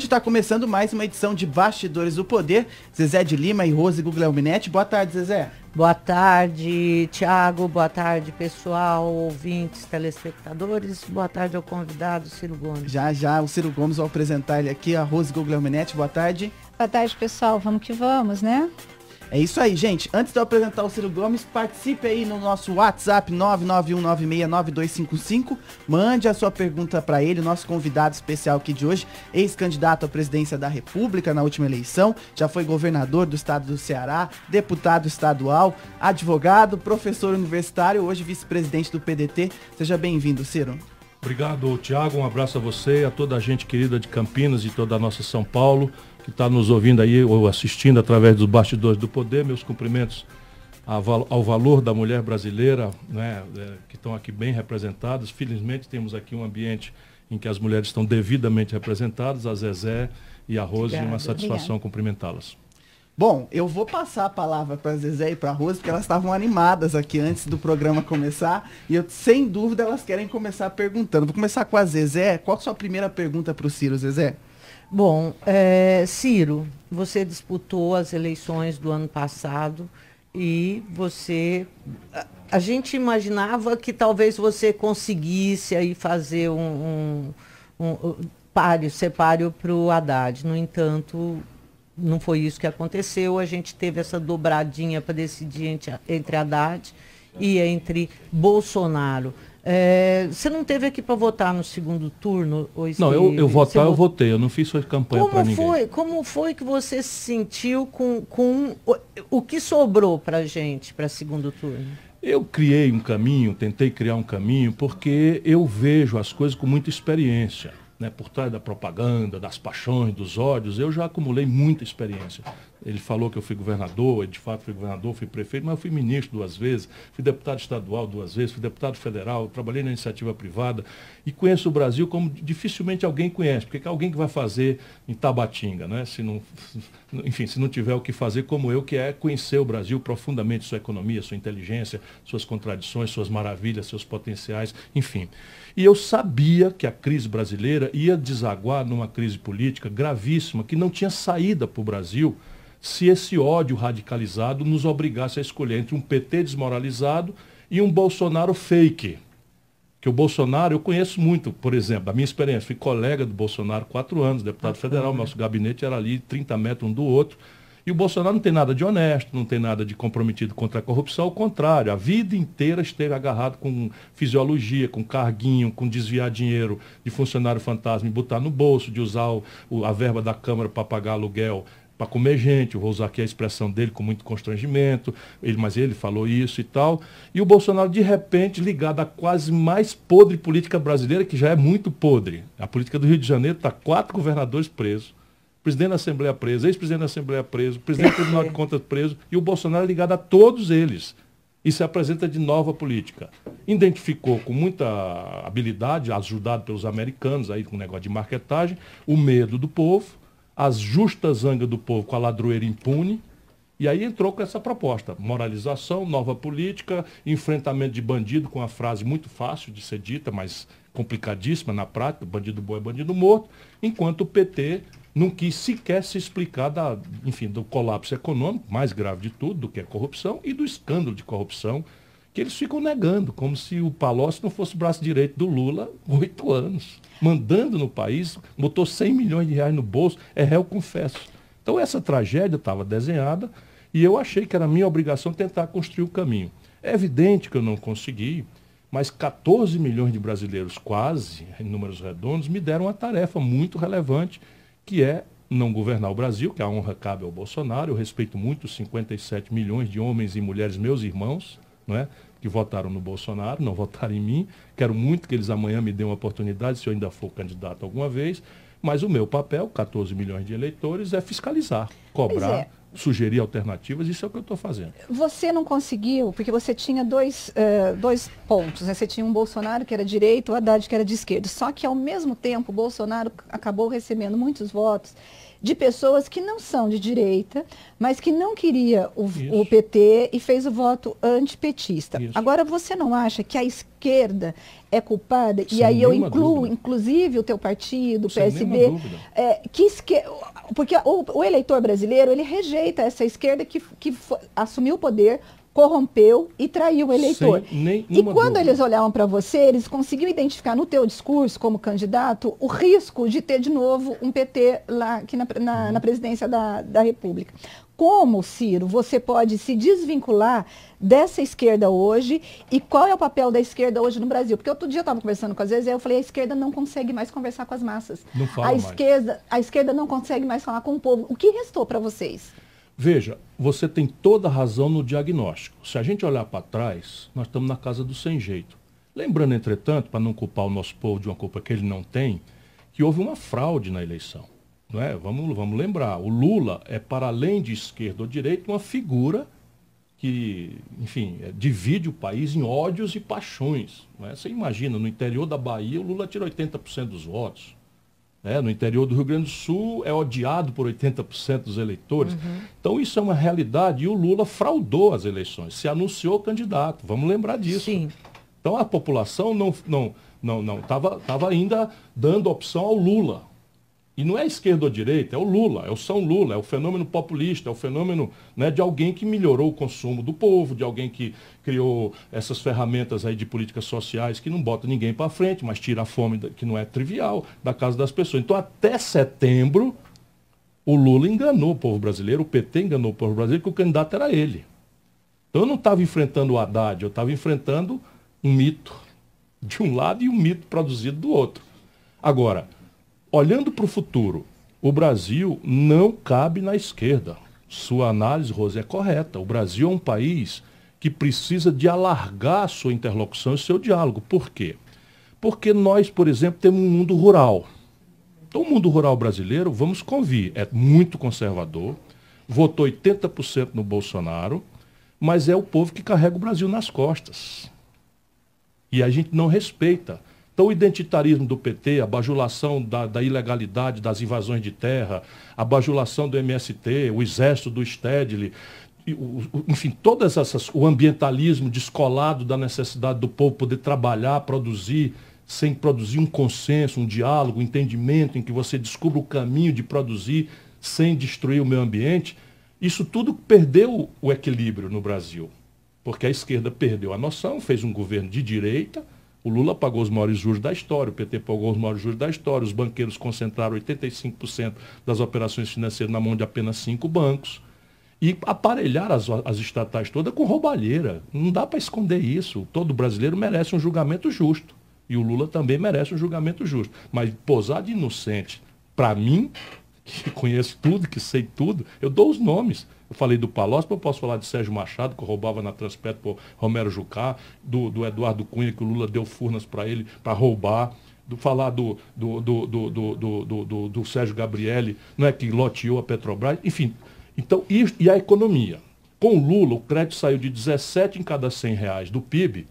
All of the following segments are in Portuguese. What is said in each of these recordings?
gente está começando mais uma edição de Bastidores do Poder. Zezé de Lima e Rose Guglielminetti. Boa tarde, Zezé. Boa tarde, Tiago. Boa tarde, pessoal, ouvintes, telespectadores. Boa tarde ao convidado, Ciro Gomes. Já, já, o Ciro Gomes vai apresentar ele aqui, a Rose Guglielminetti. Boa tarde. Boa tarde, pessoal. Vamos que vamos, né? É isso aí, gente. Antes de eu apresentar o Ciro Gomes, participe aí no nosso WhatsApp 991969255. Mande a sua pergunta para ele, nosso convidado especial aqui de hoje, ex-candidato à presidência da República na última eleição, já foi governador do estado do Ceará, deputado estadual, advogado, professor universitário, hoje vice-presidente do PDT. Seja bem-vindo, Ciro. Obrigado, Tiago. Um abraço a você, a toda a gente querida de Campinas e toda a nossa São Paulo que está nos ouvindo aí ou assistindo através dos bastidores do poder, meus cumprimentos ao valor da mulher brasileira, né, é, que estão aqui bem representadas. Felizmente temos aqui um ambiente em que as mulheres estão devidamente representadas, a Zezé e a Rose, Obrigada. uma satisfação cumprimentá-las. Bom, eu vou passar a palavra para a Zezé e para a Rose, porque elas estavam animadas aqui antes do programa começar, e eu, sem dúvida elas querem começar perguntando. Vou começar com a Zezé. Qual a sua primeira pergunta para o Ciro, Zezé? Bom, é, Ciro, você disputou as eleições do ano passado e você. A, a gente imaginava que talvez você conseguisse aí fazer um, um, um páreo, ser páreo para o Haddad. No entanto, não foi isso que aconteceu. A gente teve essa dobradinha para decidir entre, entre Haddad e entre Bolsonaro. É, você não teve aqui para votar no segundo turno? não, eu, eu votar, eu votei, eu não fiz sua campanha para ninguém. Foi, como foi que você se sentiu com, com o, o que sobrou para gente para segundo turno? Eu criei um caminho, tentei criar um caminho, porque eu vejo as coisas com muita experiência. Né, por trás da propaganda, das paixões, dos ódios, eu já acumulei muita experiência. Ele falou que eu fui governador, de fato fui governador, fui prefeito, mas eu fui ministro duas vezes, fui deputado estadual duas vezes, fui deputado federal, trabalhei na iniciativa privada e conheço o Brasil como dificilmente alguém conhece, porque é alguém que vai fazer em Tabatinga, né? Se não, enfim, se não tiver o que fazer como eu, que é conhecer o Brasil profundamente, sua economia, sua inteligência, suas contradições, suas maravilhas, seus potenciais, enfim. E eu sabia que a crise brasileira ia desaguar numa crise política gravíssima, que não tinha saída para o Brasil se esse ódio radicalizado nos obrigasse a escolher entre um PT desmoralizado e um Bolsonaro fake. Que o Bolsonaro, eu conheço muito, por exemplo, da minha experiência, fui colega do Bolsonaro quatro anos, deputado federal, nosso gabinete era ali 30 metros um do outro. E o Bolsonaro não tem nada de honesto, não tem nada de comprometido contra a corrupção, ao contrário, a vida inteira esteve agarrado com fisiologia, com carguinho, com desviar dinheiro de funcionário fantasma e botar no bolso, de usar o, a verba da Câmara para pagar aluguel para comer gente, eu vou usar aqui a expressão dele com muito constrangimento, ele, mas ele falou isso e tal. E o Bolsonaro, de repente, ligado à quase mais podre política brasileira, que já é muito podre. A política do Rio de Janeiro está quatro governadores presos, presidente da Assembleia preso, ex-presidente da Assembleia preso, presidente do Tribunal de Contas preso, e o Bolsonaro é ligado a todos eles. E se apresenta de nova política. Identificou com muita habilidade, ajudado pelos americanos aí com o negócio de marketagem, o medo do povo, as justas zangas do povo com a ladroeira impune. E aí entrou com essa proposta: moralização, nova política, enfrentamento de bandido, com uma frase muito fácil de ser dita, mas complicadíssima na prática: bandido bom é bandido morto, enquanto o PT não quis sequer se explicar da, enfim, do colapso econômico, mais grave de tudo, do que a corrupção, e do escândalo de corrupção que eles ficam negando, como se o Palocci não fosse o braço direito do Lula oito anos, mandando no país, botou 100 milhões de reais no bolso, é réu confesso. Então essa tragédia estava desenhada e eu achei que era minha obrigação tentar construir o caminho. É evidente que eu não consegui, mas 14 milhões de brasileiros, quase, em números redondos, me deram uma tarefa muito relevante, que é não governar o Brasil, que a honra cabe ao Bolsonaro. Eu respeito muito os 57 milhões de homens e mulheres, meus irmãos, não é? Que votaram no Bolsonaro, não votaram em mim. Quero muito que eles amanhã me dêem uma oportunidade, se eu ainda for candidato alguma vez. Mas o meu papel, 14 milhões de eleitores, é fiscalizar, cobrar, é. sugerir alternativas, isso é o que eu estou fazendo. Você não conseguiu, porque você tinha dois, eh, dois pontos, né? Você tinha um Bolsonaro que era direito, o Haddad que era de esquerda. Só que, ao mesmo tempo, o Bolsonaro acabou recebendo muitos votos de pessoas que não são de direita, mas que não queria o, o PT e fez o voto antipetista. Isso. Agora, você não acha que a esquerda é culpada? Sem e aí eu incluo, dúvida. inclusive, o teu partido, o PSB, é, que esque... porque o, o, eleitor brasileiro ele rejeita essa esquerda que, que assumiu o poder corrompeu e traiu o eleitor. e quando dúvida. eles olhavam para você, eles conseguiam identificar no teu discurso como candidato o risco de ter de novo um PT lá aqui na, na, uhum. na presidência da, da República. Como, Ciro, você pode se desvincular dessa esquerda hoje e qual é o papel da esquerda hoje no Brasil? Porque outro dia eu estava conversando com as vezes, eu falei, a esquerda não consegue mais conversar com as massas. Não fala a esquerda, mais. a esquerda não consegue mais falar com o povo. O que restou para vocês? Veja, você tem toda a razão no diagnóstico. Se a gente olhar para trás, nós estamos na casa do sem jeito. Lembrando, entretanto, para não culpar o nosso povo de uma culpa que ele não tem, que houve uma fraude na eleição. Não é? vamos, vamos lembrar, o Lula é, para além de esquerda ou direita, uma figura que, enfim, é, divide o país em ódios e paixões. Não é? Você imagina, no interior da Bahia, o Lula tira 80% dos votos. Né? No interior do Rio Grande do Sul é odiado por 80% dos eleitores. Uhum. Então isso é uma realidade e o Lula fraudou as eleições, se anunciou candidato. Vamos lembrar disso. Sim. Então a população não não não não estava tava ainda dando opção ao Lula. E não é esquerda ou direita, é o Lula, é o São Lula, é o fenômeno populista, é o fenômeno né, de alguém que melhorou o consumo do povo, de alguém que criou essas ferramentas aí de políticas sociais que não bota ninguém para frente, mas tira a fome, que não é trivial, da casa das pessoas. Então, até setembro, o Lula enganou o povo brasileiro, o PT enganou o povo brasileiro, que o candidato era ele. Então, eu não estava enfrentando o Haddad, eu estava enfrentando um mito de um lado e um mito produzido do outro. Agora, Olhando para o futuro, o Brasil não cabe na esquerda. Sua análise, Rose, é correta. O Brasil é um país que precisa de alargar sua interlocução e seu diálogo. Por quê? Porque nós, por exemplo, temos um mundo rural. Então, o mundo rural brasileiro, vamos convir, é muito conservador, votou 80% no Bolsonaro, mas é o povo que carrega o Brasil nas costas. E a gente não respeita. Então, o identitarismo do PT, a bajulação da, da, ilegalidade das invasões de terra, a bajulação do MST, o exército do Stedley, enfim, todas essas, o ambientalismo descolado da necessidade do povo poder trabalhar, produzir, sem produzir um consenso, um diálogo, um entendimento em que você descubra o caminho de produzir sem destruir o meio ambiente, isso tudo perdeu o equilíbrio no Brasil. Porque a esquerda perdeu a noção, fez um governo de direita, o Lula pagou os maiores juros da história, o PT pagou os maiores juros da história, os banqueiros concentraram 85% das operações financeiras na mão de apenas cinco bancos. E aparelhar as, as estatais todas com roubalheira. Não dá para esconder isso. Todo brasileiro merece um julgamento justo. E o Lula também merece um julgamento justo. Mas posar de inocente, para mim, que conheço tudo, que sei tudo, eu dou os nomes. Eu falei do Palocci, eu posso falar de Sérgio Machado, que roubava na Transpetro por Romero Jucá, do, do Eduardo Cunha, que o Lula deu furnas para ele para roubar, do falar do, do, do, do, do, Sérgio Gabrielli, não é que loteou a Petrobras, enfim. Então, e, e a economia? Com o Lula, o crédito saiu de 17 em cada 100 reais do PIB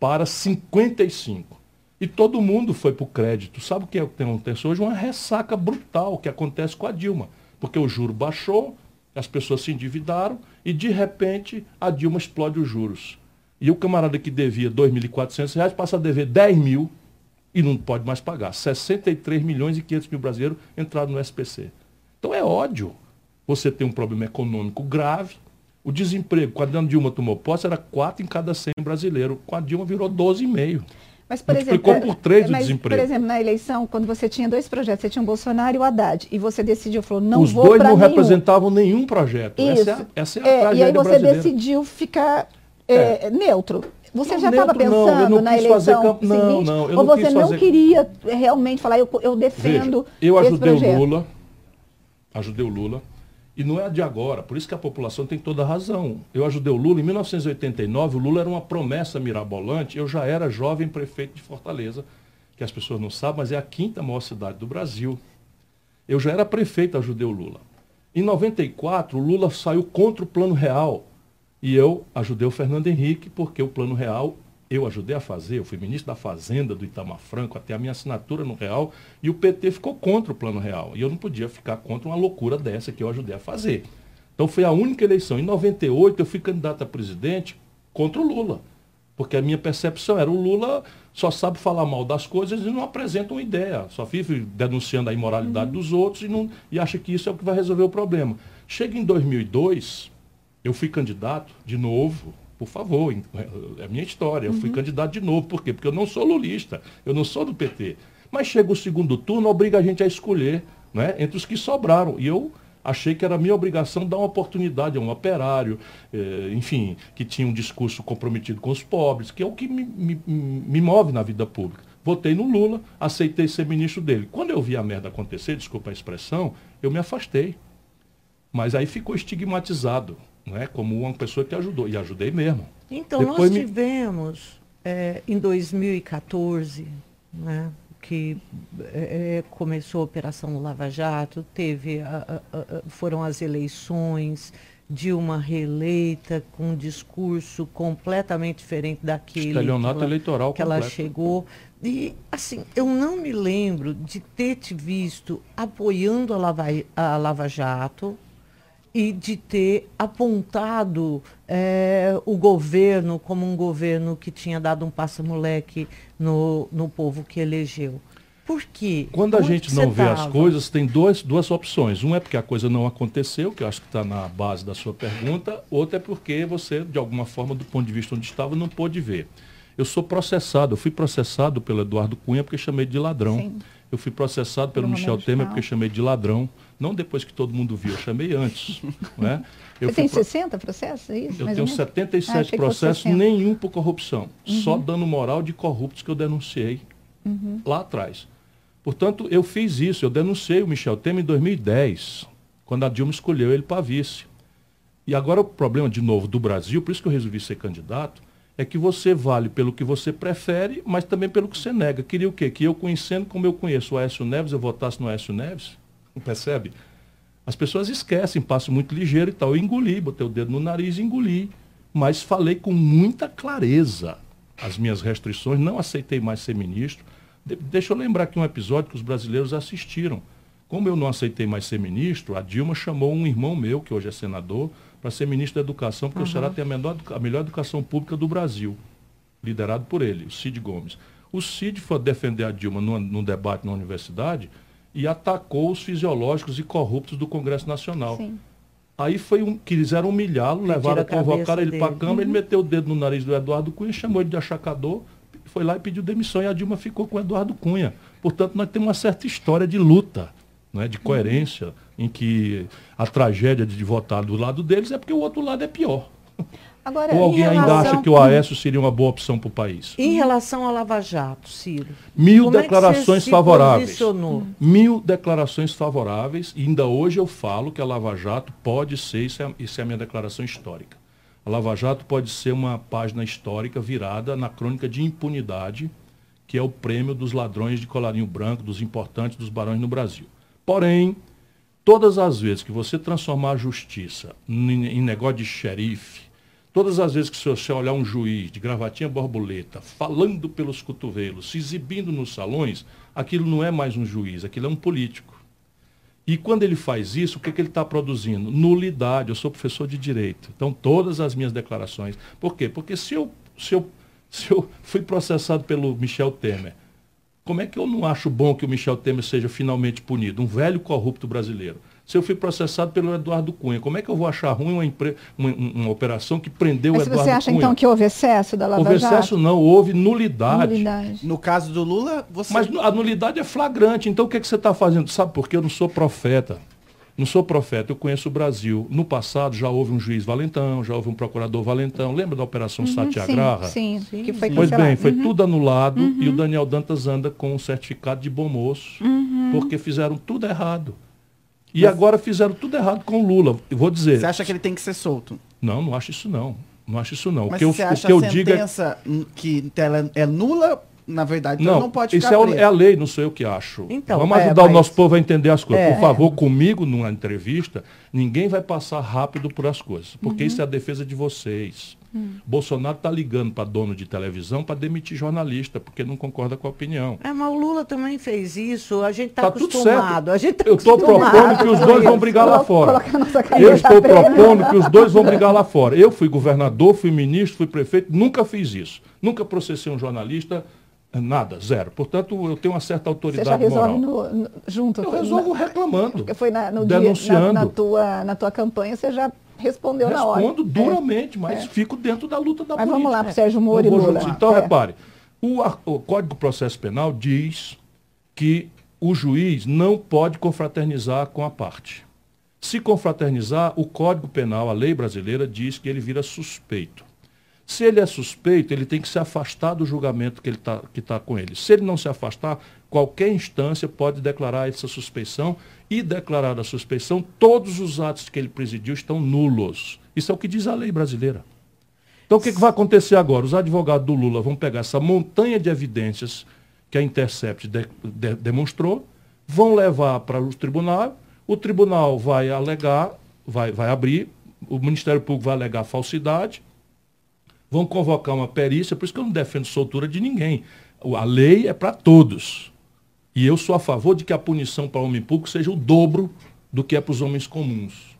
para 55. E todo mundo foi para o crédito. Sabe o que acontece hoje? Uma ressaca brutal que acontece com a Dilma. Porque o juro baixou, as pessoas se endividaram e, de repente, a Dilma explode os juros. E o camarada que devia R$ 2.400 passa a dever 10 mil e não pode mais pagar. 63 milhões e 500 mil brasileiros entraram no SPC. Então é ódio. Você tem um problema econômico grave. O desemprego, quando a Dilma tomou posse, era 4 em cada 100 brasileiros. Com a Dilma virou 12,5. Mas, por Multiplicou exemplo, por três o mas, desemprego. Por exemplo, na eleição, quando você tinha dois projetos, você tinha o Bolsonaro e o Haddad, e você decidiu, falou, não Os vou Os dois não nenhum. representavam nenhum projeto. Isso. Essa é, a, essa é a é, E aí você brasileira. decidiu ficar é, é. neutro. Você não, já estava pensando não, na eleição camp... não, seguinte? Não, eu ou você não fazer... queria realmente falar, eu, eu defendo Veja, eu ajudei o Lula, ajudei o Lula, e não é de agora, por isso que a população tem toda a razão. Eu ajudei o Lula em 1989, o Lula era uma promessa mirabolante, eu já era jovem prefeito de Fortaleza, que as pessoas não sabem, mas é a quinta maior cidade do Brasil. Eu já era prefeito, ajudei o Lula. Em 94, o Lula saiu contra o Plano Real. E eu ajudei o Fernando Henrique, porque o Plano Real eu ajudei a fazer, eu fui ministro da Fazenda do Itamar Franco, até a minha assinatura no Real, e o PT ficou contra o Plano Real. E eu não podia ficar contra uma loucura dessa que eu ajudei a fazer. Então foi a única eleição. Em 98 eu fui candidato a presidente contra o Lula. Porque a minha percepção era o Lula só sabe falar mal das coisas e não apresenta uma ideia. Só vive denunciando a imoralidade uhum. dos outros e, não, e acha que isso é o que vai resolver o problema. Chega em 2002, eu fui candidato de novo, por favor, é a minha história. Eu fui uhum. candidato de novo. Por quê? Porque eu não sou lulista, eu não sou do PT. Mas chega o segundo turno, obriga a gente a escolher né, entre os que sobraram. E eu achei que era minha obrigação dar uma oportunidade a um operário, eh, enfim, que tinha um discurso comprometido com os pobres, que é o que me, me, me move na vida pública. Votei no Lula, aceitei ser ministro dele. Quando eu vi a merda acontecer, desculpa a expressão, eu me afastei. Mas aí ficou estigmatizado, não é? como uma pessoa que ajudou. E ajudei mesmo. Então, Depois nós tivemos, é, em 2014, né, que é, começou a Operação Lava Jato, teve a, a, a, foram as eleições, Dilma reeleita com um discurso completamente diferente daquele que ela, eleitoral que ela chegou. E, assim, eu não me lembro de ter te visto apoiando a Lava, a Lava Jato, e de ter apontado é, o governo como um governo que tinha dado um passa-moleque no, no povo que elegeu. Por quê? Quando a Onde gente não vê tava? as coisas, tem dois, duas opções. Um é porque a coisa não aconteceu, que eu acho que está na base da sua pergunta. Outra é porque você, de alguma forma, do ponto de vista onde estava, não pôde ver. Eu sou processado, eu fui processado pelo Eduardo Cunha porque chamei de ladrão. Sim. Eu fui processado pelo Michel Temer porque chamei de ladrão. Não depois que todo mundo viu, eu chamei antes. né? eu Você tem pro... 60 processos, é isso? Eu tenho 77 ah, processos, nenhum por corrupção. Uhum. Só dano moral de corruptos que eu denunciei uhum. lá atrás. Portanto, eu fiz isso, eu denunciei o Michel Temer em 2010, quando a Dilma escolheu ele para vice. E agora o problema, de novo, do Brasil, por isso que eu resolvi ser candidato, é que você vale pelo que você prefere, mas também pelo que você nega. Queria o quê? Que eu conhecendo como eu conheço o Aécio Neves, eu votasse no Aécio Neves? Percebe? As pessoas esquecem, passo muito ligeiro e tal. Eu engoli, botei o dedo no nariz e engoli. Mas falei com muita clareza as minhas restrições, não aceitei mais ser ministro. De deixa eu lembrar aqui um episódio que os brasileiros assistiram. Como eu não aceitei mais ser ministro, a Dilma chamou um irmão meu, que hoje é senador, para ser ministro da Educação, porque uhum. o Ceará tem a, menor, a melhor educação pública do Brasil, liderado por ele, o Cid Gomes. O Cid foi defender a Dilma num debate na universidade e atacou os fisiológicos e corruptos do Congresso Nacional. Sim. Aí foi um, quiseram humilhá-lo, levaram, convocaram ele para a Câmara, uhum. ele meteu o dedo no nariz do Eduardo Cunha, chamou ele de achacador, foi lá e pediu demissão e a Dilma ficou com o Eduardo Cunha. Portanto, nós temos uma certa história de luta, né, de coerência, uhum. em que a tragédia de votar do lado deles é porque o outro lado é pior. Agora, Ou alguém relação... ainda acha que o Aécio seria uma boa opção para o país? Em relação ao Lava Jato, Ciro. Mil é declarações é favoráveis. Mil declarações favoráveis. E ainda hoje eu falo que a Lava Jato pode ser, isso é, isso é a minha declaração histórica. A Lava Jato pode ser uma página histórica virada na crônica de impunidade, que é o prêmio dos ladrões de colarinho branco, dos importantes, dos barões no Brasil. Porém, todas as vezes que você transformar a justiça em negócio de xerife, Todas as vezes que você olhar um juiz de gravatinha borboleta, falando pelos cotovelos, se exibindo nos salões, aquilo não é mais um juiz, aquilo é um político. E quando ele faz isso, o que, que ele está produzindo? Nulidade. Eu sou professor de direito. Então, todas as minhas declarações. Por quê? Porque se eu, se eu, se eu fui processado pelo Michel Temer, como é que eu não acho bom que o Michel Temer seja finalmente punido? Um velho corrupto brasileiro se eu fui processado pelo Eduardo Cunha? Como é que eu vou achar ruim uma, uma, uma operação que prendeu Mas o Eduardo Cunha? Você acha então que houve excesso da Lava Houve excesso não, houve nulidade. nulidade. No caso do Lula, você... Mas a nulidade é flagrante, então o que, é que você está fazendo? Sabe por quê? Eu não sou profeta. Não sou profeta, eu conheço o Brasil. No passado já houve um juiz valentão, já houve um procurador valentão. Lembra da Operação uhum, Satyagraha? Sim, sim, que foi Pois bem, foi uhum. tudo anulado uhum. e o Daniel Dantas anda com um certificado de bom moço, uhum. porque fizeram tudo errado. E Mas... agora fizeram tudo errado com o Lula. Eu vou dizer. Você acha que ele tem que ser solto? Não, não acho isso não. Não acho isso não. Mas o que eu, você acha o que eu digo é... que ela é nula na verdade, então Não, não pode isso ficar é, o- preso. é a lei, não sou eu que acho. Então, Vamos é, ajudar o mas- nosso povo a entender as coisas. É, Por favor, comigo, numa entrevista, ninguém vai passar rápido por as coisas, porque Uhum. isso é a defesa de vocês. Hum. Bolsonaro está ligando para dono de televisão para demitir jornalista, porque não concorda com a opinião. É, mas o Lula também fez isso, a gente está Tá tudo acostumado. A gente tá Eu estou propondo que os com dois vão brigar lá fora. Eu estou propondo que os dois vão brigar lá fora. Eu fui governador, fui ministro, fui prefeito, nunca fiz isso. Nunca processei um jornalista, nada, zero. Portanto, eu tenho uma certa Você autoridade já resolve moral. no, no- junto. Eu resolvo na- reclamando. Porque foi na, no Denunciando. dia, na, na tua, na tua campanha, você já respondeu na hora. Respondo É. duramente, mas fico dentro da luta da Mas política. vamos lá pro Sérgio Moro e Lula. Então, É. repare, o, o Código de Processo Penal diz que o juiz não pode confraternizar com a parte. Se confraternizar, o Código Penal, a lei brasileira, diz que ele vira suspeito. Se ele é suspeito, ele tem que se afastar do julgamento que ele tá, está com ele. Se ele não se afastar, qualquer instância pode declarar essa suspeição e declarar a suspeição, todos os atos que ele presidiu estão nulos. Isso é o que diz a lei brasileira. Então o que, que vai acontecer agora? Os advogados do Lula vão pegar essa montanha de evidências que a Intercept de- de- demonstrou, vão levar para o tribunal, o tribunal vai alegar, vai, vai abrir, o Ministério Público vai alegar falsidade, vão convocar uma perícia, por isso que eu não defendo soltura de ninguém. A lei é para todos. E eu sou a favor de que a punição para o homem público seja o dobro do que é para os homens comuns.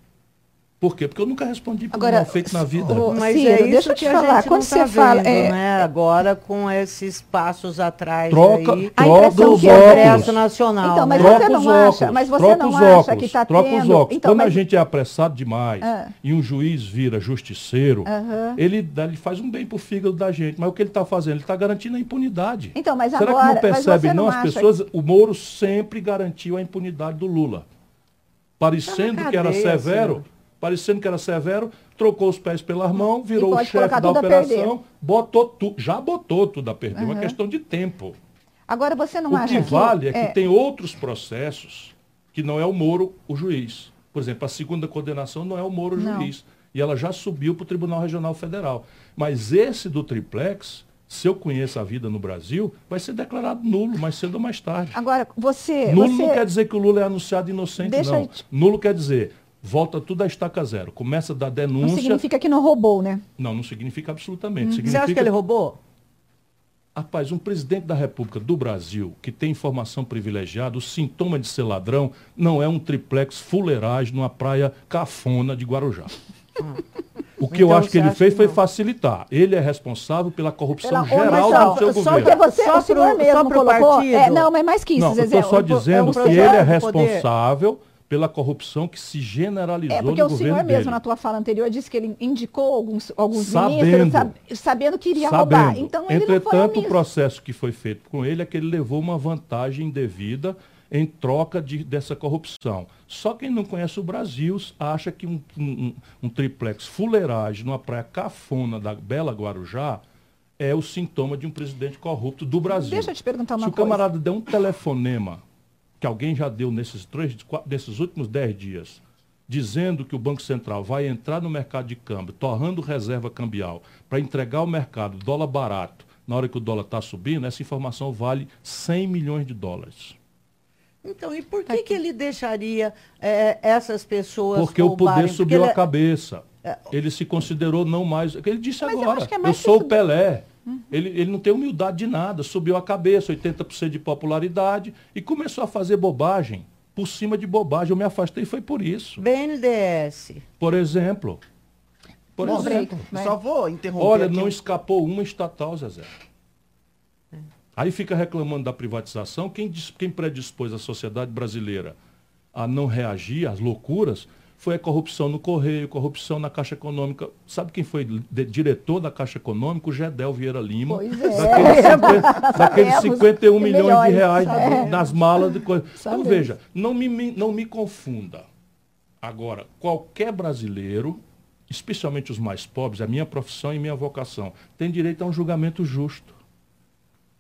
Por quê? Porque eu nunca respondi por um Agora, mal feito na vida. o- Mas Ciro, é isso deixa eu te que a falar, gente quando não você tá fala, vendo, é- né? Agora com esses passos atrás Troca, aí, A troca impressão os que é óculos. Nacional. Então, mas né? você Troca não os acha- óculos, mas você troca não os acha óculos, que tá troca os tendo- óculos. Então, Quando a mas- gente é apressado demais Ah. e um juiz vira justiceiro, Aham. ele, ele faz um bem pro fígado da gente. Mas o que ele está fazendo? Ele está garantindo a impunidade. Então, mas Será agora- que não percebe você não, não as pessoas? O Moro sempre garantiu a impunidade do Lula. Parecendo Tá na que era severo, senhor. Parecendo que era severo, trocou os pés pelas mãos, virou o chefe da operação, botou tudo, já botou tudo a perder. É uma questão de tempo. Agora você não O acha que vale é que é, tem outros processos que não é o Moro o juiz. Por exemplo, a segunda condenação não é o Moro o juiz. E ela já subiu para o Tribunal Regional Federal. Mas esse do triplex, se eu conheço a vida no Brasil, vai ser declarado nulo mais cedo ou mais tarde. Agora, você. Nulo você não quer dizer que o Lula é anunciado inocente, Deixa não. te- Nulo quer dizer, volta tudo a estaca zero. Começa da não denúncia. significa que não roubou, né? Não, não significa absolutamente. Você Significa... acha que ele roubou? Rapaz, um presidente da República do Brasil que tem informação privilegiada, o sintoma de ser ladrão não é um triplex fuleiragem numa praia cafona de Guarujá. O que eu Então acho que você ele fez que foi não? facilitar. Ele é responsável pela corrupção Pela geral do seu Só governo. Porque você, Só o senhor pro- mesmo só colocou. É, não, mas mais que isso, Não, eu Zezé. estou só o- dizendo o que ele é do poder. Pela corrupção que se generalizou É, porque no o governo senhor dele. mesmo, na tua fala anterior, disse que ele indicou alguns, alguns Sabendo. ministros, sab- sabendo que iria roubar. Sabendo. Então ele Entretanto, o processo que foi feito com ele é que ele levou uma vantagem devida em troca de, dessa corrupção. Só quem não conhece o Brasil acha que um, um- um triplex fuleiragem numa praia cafona da Bela Guarujá é o sintoma de um presidente corrupto do Brasil. Deixa eu te perguntar uma Se o coisa. camarada der um telefonema que alguém já deu nesses, três, quatro, nesses últimos dez dias, dizendo que o Banco Central vai entrar no mercado de câmbio, torrando reserva cambial, para entregar ao mercado dólar barato, na hora que o dólar está subindo, essa informação vale 100 milhões de dólares. Então, e por que, que ele deixaria eh, essas pessoas Porque o poder subiu ele a é- cabeça. Ele se considerou não mais. Ele disse Mas eu agora, que é eu, sou o que- Pelé. Ele, ele não tem humildade de nada, subiu a cabeça, 80% de popularidade, e começou a fazer bobagem, por cima de bobagem. Eu me afastei foi por isso. BNDES. Por exemplo. Por Bom, exemplo. break. Só vou interromper Olha, aqui não escapou uma estatal, Zezé. Aí fica reclamando da privatização. Quem, quem predispôs a sociedade brasileira a não reagir às loucuras foi a corrupção no Correio, corrupção na Caixa Econômica. Sabe quem foi diretor da Caixa Econômica? O Gedel Vieira Lima. Pois é. Daqueles, 50, daqueles Sabemos. 51 Que milhões de reais sabemos. nas malas de coisa. Então veja, não me, me- não me confunda. Agora, qualquer brasileiro, especialmente os mais pobres, a minha profissão e minha vocação, tem direito a um julgamento justo,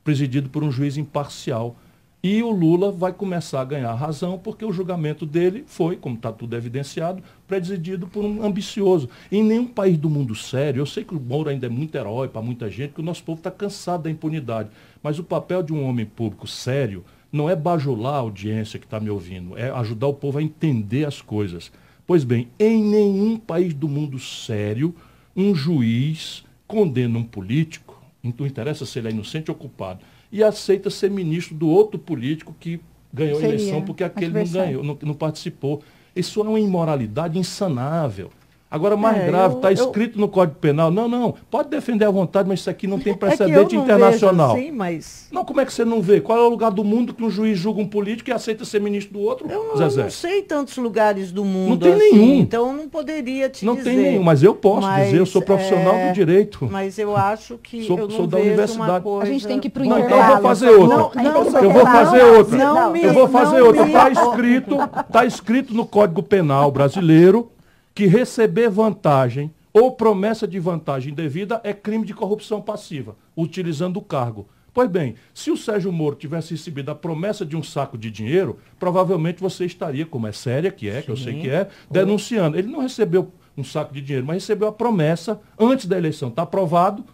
presidido por um juiz imparcial. E o Lula vai começar a ganhar razão, porque o julgamento dele foi, como está tudo evidenciado, presidido por um ambicioso. Em nenhum país do mundo sério, eu sei que o Moro ainda é muito herói para muita gente, que o nosso povo está cansado da impunidade. Mas o papel de um homem público sério não é bajular a audiência que está me ouvindo, é ajudar o povo a entender as coisas. Pois bem, em nenhum país do mundo sério, um juiz condena um político, não interessa se ele é inocente ou culpado, e aceita ser ministro do outro político que ganhou Seria. a eleição porque aquele não ganhou, não, não participou. Isso é uma imoralidade insanável. Agora, mais é, grave, está escrito eu... no Código Penal. Não, não, pode defender à vontade, mas isso aqui não tem precedente é não internacional. Assim, mas... Não, como é que você não vê? Qual é o lugar do mundo que um juiz julga um político e aceita ser ministro do outro? Eu, Zezé? eu não sei tantos lugares do mundo. Não tem assim, nenhum. Então não poderia te não dizer. Não tem nenhum, mas eu posso mas, dizer, eu sou profissional é... do direito. Mas eu acho que sou, eu sou da universidade. Coisa... A gente tem que ir para o Não, então eu vou fazer outra. Não, não, eu vou fazer outra. Não, eu vou fazer outra. Está escrito, tá escrito no Código Penal brasileiro que receber vantagem ou promessa de vantagem devida é crime de corrupção passiva, utilizando o cargo. Pois bem, se o Sérgio Moro tivesse recebido a promessa de um saco de dinheiro, provavelmente você estaria, como é séria que é, que Sim. eu sei que é, denunciando. Ele não recebeu um saco de dinheiro, mas recebeu a promessa antes da eleição. Está aprovado,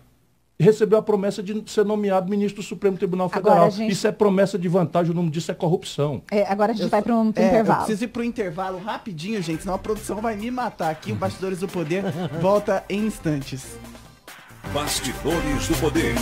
recebeu a promessa de ser nomeado ministro do Supremo Tribunal Federal. Gente... Isso é promessa de vantagem, o nome disso é corrupção. É, agora a gente eu vai para um é, intervalo. Eu preciso ir para o intervalo rapidinho, gente, senão a produção vai me matar aqui. O Bastidores do Poder volta em instantes. Bastidores do Poder.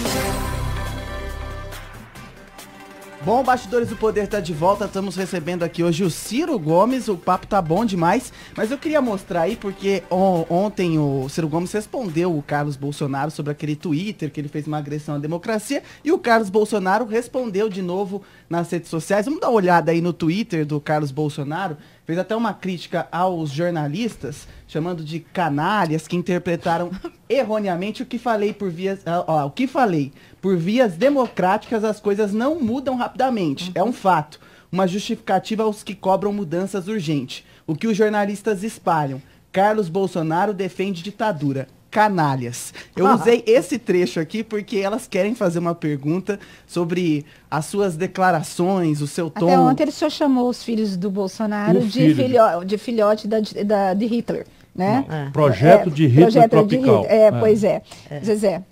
Bom, Bastidores do Poder tá de volta, estamos recebendo aqui hoje o Ciro Gomes, o papo tá bom demais, mas eu queria mostrar aí porque on ontem o Ciro Gomes respondeu o Carlos Bolsonaro sobre aquele Twitter que ele fez uma agressão à democracia e o Carlos Bolsonaro respondeu de novo nas redes sociais. Vamos dar uma olhada aí no Twitter do Carlos Bolsonaro, fez até uma crítica aos jornalistas, chamando de canalhas que interpretaram erroneamente o que falei por vias, ó, o que falei por vias democráticas as coisas não mudam rapidamente. Uhum. É um fato. Uma justificativa aos que cobram mudanças urgentes. O que os jornalistas espalham. Carlos Bolsonaro defende ditadura. Canalhas. Eu usei esse trecho aqui porque elas querem fazer uma pergunta sobre as suas declarações, o seu tom. Até ontem ele só chamou os filhos do Bolsonaro de, filho. filho, de filhote da, da, de Hitler. Né? É. Projeto de Hitler projeto tropical. De, é, é, pois é. é. Zezé.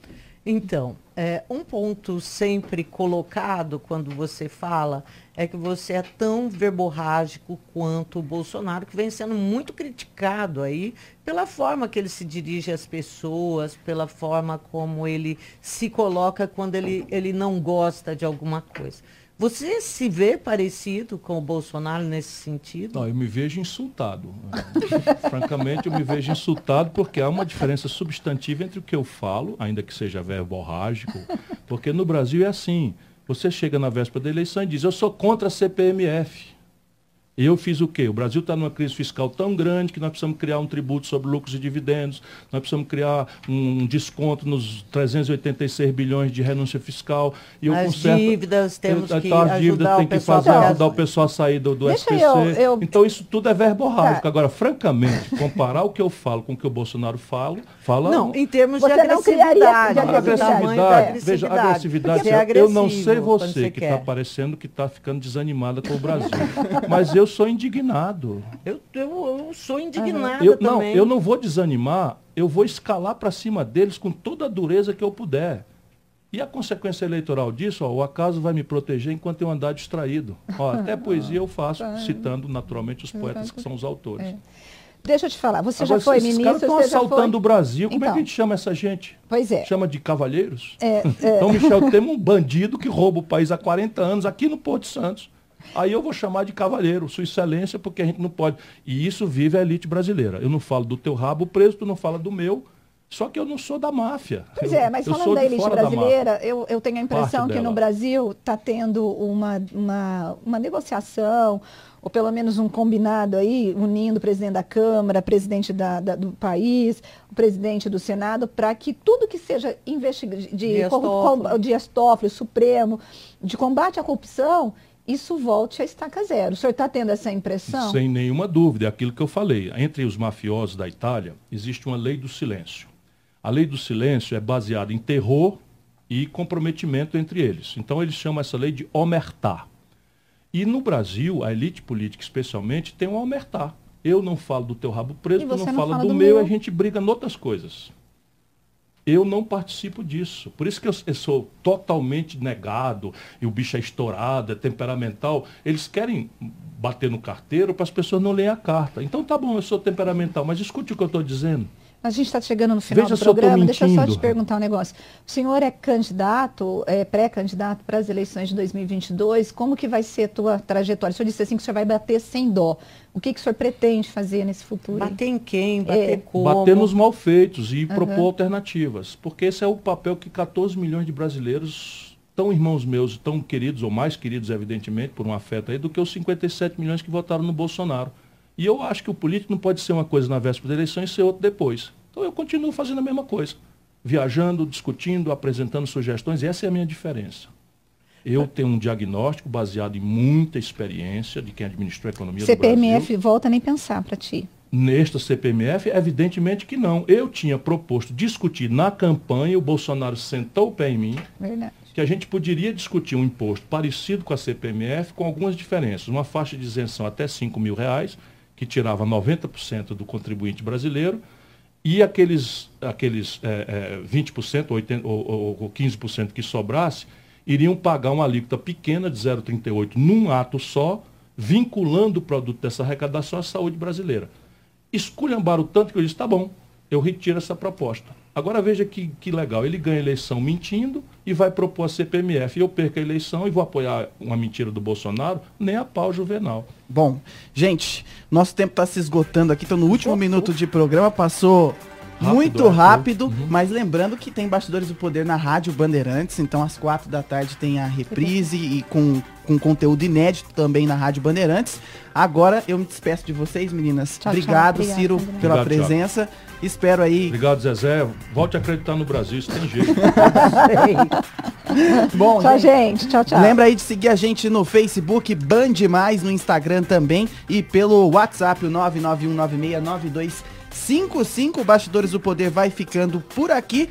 Então, é, um ponto sempre colocado quando você fala é que você é tão verborrágico quanto o Bolsonaro, que vem sendo muito criticado aí pela forma que ele se dirige às pessoas, pela forma como ele se coloca quando ele, ele não gosta de alguma coisa. Você se vê parecido com o Bolsonaro nesse sentido? Não, eu me vejo insultado. Francamente, eu me vejo insultado porque há uma diferença substantiva entre o que eu falo, ainda que seja verborrágico, porque no Brasil é assim. Você chega na véspera da eleição e diz, eu sou contra a CPMF. Eu fiz o quê? O Brasil está numa crise fiscal tão grande que nós precisamos criar um tributo sobre lucros e dividendos, nós precisamos criar um desconto nos 386 bilhões de renúncia fiscal. E as conserto, dívidas temos eu, que então, as dívidas tem que fazer, ajudar o pessoal a sair do, do SPC. Eu, eu... Então isso tudo é verborrágico. Tá. Agora, francamente, comparar o que eu falo com o que o Bolsonaro fala, fala não, não. em termos de agressividade. De agressividade, agressividade, veja, agressividade, eu não sei você que está parecendo que está ficando desanimada com o Brasil, mas eu eu sou indignado. Eu, eu, eu sou indignado eu, também. Não, eu não vou desanimar, eu vou escalar para cima deles com toda a dureza que eu puder. E a consequência eleitoral disso, ó, o acaso vai me proteger enquanto eu andar distraído. Ó, até poesia eu faço, tá. citando naturalmente os poetas que são os autores. É. Deixa eu te falar, você Agora, já foi ministro? Os caras estão assaltando foi... o Brasil. Como então, é que a então. gente chama essa gente? Pois é. Chama de cavalheiros? É, é. Então, Michel, temos um bandido que rouba o país há 40 anos aqui no Porto Santos. Aí eu vou chamar de cavaleiro, sua excelência, porque a gente não pode. E isso vive a elite brasileira. Eu não falo do teu rabo preso, tu não fala do meu. Só que eu não sou da máfia. Pois eu, é, mas falando da elite brasileira, eu, eu tenho a impressão que no Brasil está tendo uma, uma, uma negociação, ou pelo menos um combinado aí, unindo o presidente da Câmara, presidente da, da do país, o presidente do Senado, para que tudo que seja investigado de, de Dias Toffoli, Supremo, de combate à corrupção, isso volte a estaca zero. O senhor está tendo essa impressão? Sem nenhuma dúvida, é aquilo que eu falei. Entre os mafiosos da Itália, existe uma lei do silêncio. A lei do silêncio é baseada em terror e comprometimento entre eles. Então eles chamam essa lei de omertá. E no Brasil, a elite política especialmente tem um almertar. Eu não falo do teu rabo preso, tu não, não fala, fala do, do meu, meu. a gente briga em outras coisas. Eu não participo disso. Por isso que eu, eu sou totalmente negado, e o bicho é estourado, é temperamental. Eles querem bater no carteiro para as pessoas não lerem a carta. Então tá bom, eu sou temperamental, mas escute o que eu estou dizendo. A gente está chegando no final Veja do programa. Deixa eu só te perguntar um negócio. O senhor é candidato, é pré-candidato para as eleições de 2022. Como que vai ser a tua trajetória? O senhor disse assim que o senhor vai bater sem dó. O que, que o senhor pretende fazer nesse futuro? Bater em quem? Bater É. como? Bater nos malfeitos e Aham. propor alternativas. Porque esse é o papel que 14 milhões de brasileiros, tão irmãos meus, tão queridos, ou mais queridos, evidentemente, por um afeto aí, do que os 57 milhões que votaram no Bolsonaro. E eu acho que o político não pode ser uma coisa na véspera da eleição e ser outra depois. Então eu continuo fazendo a mesma coisa. Viajando, discutindo, apresentando sugestões, essa é a minha diferença. Eu tenho um diagnóstico baseado em muita experiência de quem administrou a economia do Brasil. CPMF volta a nem pensar para ti. Nesta CPMF, evidentemente que não. Eu tinha proposto discutir na campanha, o Bolsonaro sentou o pé em mim, Verdade. que a gente poderia discutir um imposto parecido com a CPMF, com algumas diferenças. Uma faixa de isenção até 5 mil reais, que tirava 90% do contribuinte brasileiro, e aqueles, aqueles é, é, 20% 80, ou, ou, ou 15% que sobrasse, iriam pagar uma alíquota pequena de 0,38 num ato só, vinculando o produto dessa arrecadação à saúde brasileira. Esculhambaram tanto que eu disse, tá bom, eu retiro essa proposta. Agora veja que, que legal, ele ganha a eleição mentindo e vai propor a CPMF. E eu perco a eleição e vou apoiar uma mentira do Bolsonaro, nem a pau juvenal. Bom, gente, nosso tempo está se esgotando aqui, tô no último minuto de programa, passou Rápido, muito é, rápido. Uhum. mas lembrando que tem Bastidores do Poder na Rádio Bandeirantes, então às quatro da tarde tem a reprise e com, com conteúdo inédito também na Rádio Bandeirantes. Agora eu me despeço de vocês, meninas. Tchau, tchau. Obrigado, Obrigada, Ciro, pela Obrigado, presença. Espero aí. Obrigado, Zezé. Volte a acreditar no Brasil, isso tem jeito. Bom, Tchau, gente, gente. Tchau, tchau. Lembra aí de seguir a gente no Facebook, Band Mais, no Instagram também e pelo WhatsApp, o 991969255. Bastidores do Poder vai ficando por aqui.